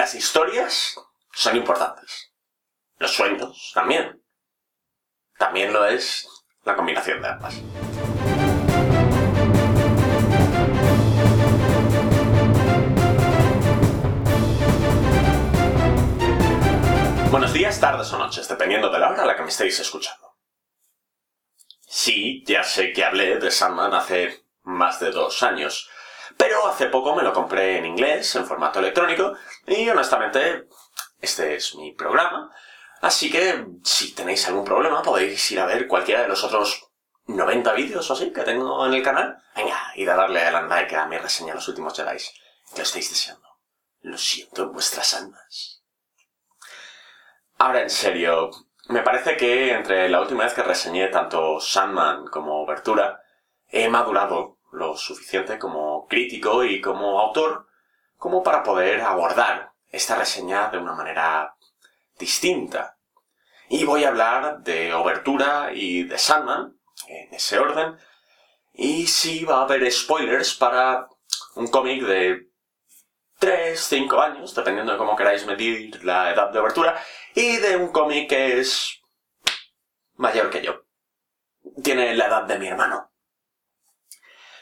Las historias son importantes. Los sueños también. También lo es la combinación de ambas. Buenos días, tardes o noches, dependiendo de la hora a la que me estéis escuchando. Sí, ya sé que hablé de Sandman hace más de dos años, pero hace poco me lo compré en inglés, en formato electrónico, y honestamente, este es mi programa, así que si tenéis algún problema podéis ir a ver cualquiera de los otros 90 vídeos o así que tengo en el canal. Venga, y a darle al like a mi reseña Los Últimos Jedi, que estáis deseando. Lo siento en vuestras almas. Ahora en serio, me parece que entre la última vez que reseñé tanto Sandman como Obertura, he madurado lo suficiente como crítico y como autor como para poder abordar esta reseña de una manera distinta. Y voy a hablar de Obertura y de Sandman, en ese orden, y sí va a haber spoilers para un cómic de 3, 5 años, dependiendo de cómo queráis medir la edad de obertura, y de un cómic que es mayor que yo. Tiene la edad de mi hermano.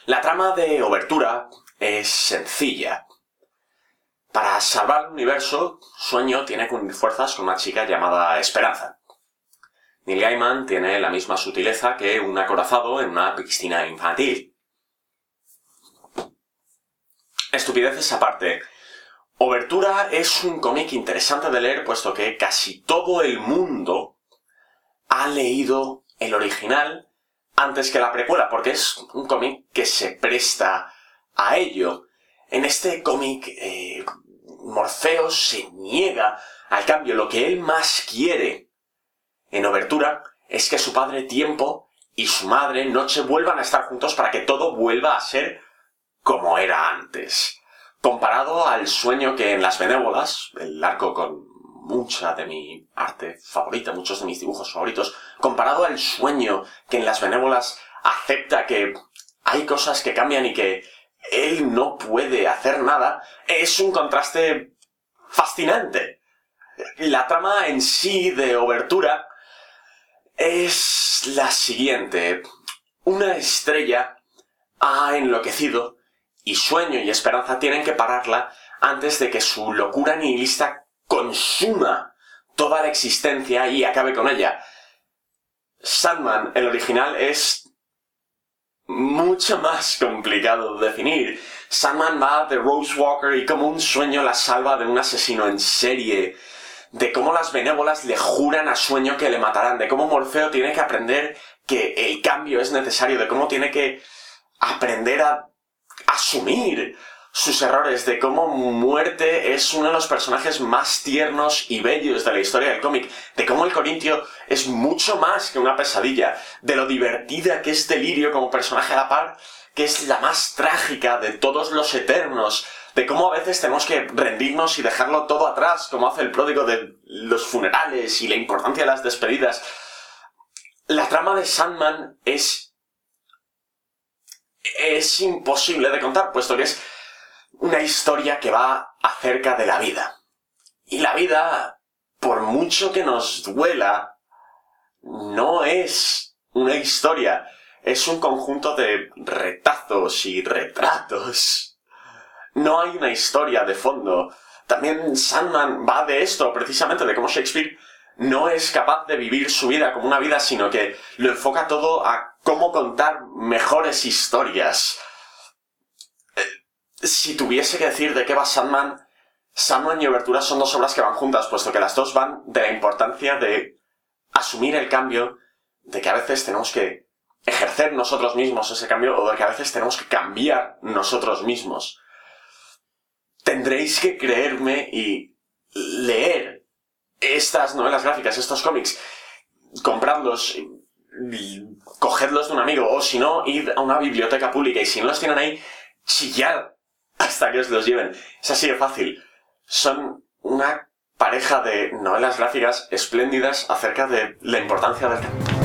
La trama de Obertura es sencilla. Para salvar el universo, Sueño tiene que unir fuerzas con una chica llamada Esperanza. Neil Gaiman tiene la misma sutileza que un acorazado en una piscina infantil. Estupideces aparte. Obertura es un cómic interesante de leer puesto que casi todo el mundo ha leído el original antes que la precuela, porque es un cómic que se presta a ello. En este cómic, eh, Morfeo se niega al cambio. Lo que él más quiere en Obertura es que su padre Tiempo y su madre Noche vuelvan a estar juntos para que todo vuelva a ser como era antes. Comparado al sueño que en Las Benévolas, el arco con mucha de mi arte favorita, muchos de mis dibujos favoritos, comparado al sueño que en Las Benévolas acepta que hay cosas que cambian y que él no puede hacer nada, es un contraste fascinante. La trama en sí de Obertura es la siguiente. Una estrella ha enloquecido y sueño y esperanza tienen que pararla antes de que su locura nihilista consuma toda la existencia y acabe con ella. Sandman, el original, es mucho más complicado de definir. Sandman va de Rose Walker y como un sueño la salva de un asesino en serie, de cómo las benévolas le juran a sueño que le matarán, de cómo Morfeo tiene que aprender que el cambio es necesario, de cómo tiene que aprender a asumir sus errores, de cómo Muerte es uno de los personajes más tiernos y bellos de la historia del cómic, de cómo el Corintio es mucho más que una pesadilla, de lo divertida que es Delirio como personaje a la par, que es la más trágica de todos los eternos, de cómo a veces tenemos que rendirnos y dejarlo todo atrás, como hace el pródigo de los funerales y la importancia de las despedidas. La trama de Sandman es es imposible de contar, puesto que es una historia que va acerca de la vida. Y la vida, por mucho que nos duela, no es una historia, es un conjunto de retazos y retratos. No hay una historia de fondo. También Sandman va de esto, precisamente, de cómo Shakespeare no es capaz de vivir su vida como una vida, sino que lo enfoca todo a cómo contar mejores historias. Si tuviese que decir de qué va Sandman, Sandman y Obertura son dos obras que van juntas, puesto que las dos van de la importancia de asumir el cambio, de que a veces tenemos que ejercer nosotros mismos ese cambio, o de que a veces tenemos que cambiar nosotros mismos. Tendréis que creerme y leer estas novelas gráficas, estos cómics, compradlos, cogedlos de un amigo, o si no, id a una biblioteca pública y si no los tienen ahí, chillar hasta que os los lleven. Es así de fácil. Son una pareja de novelas gráficas espléndidas acerca de la importancia del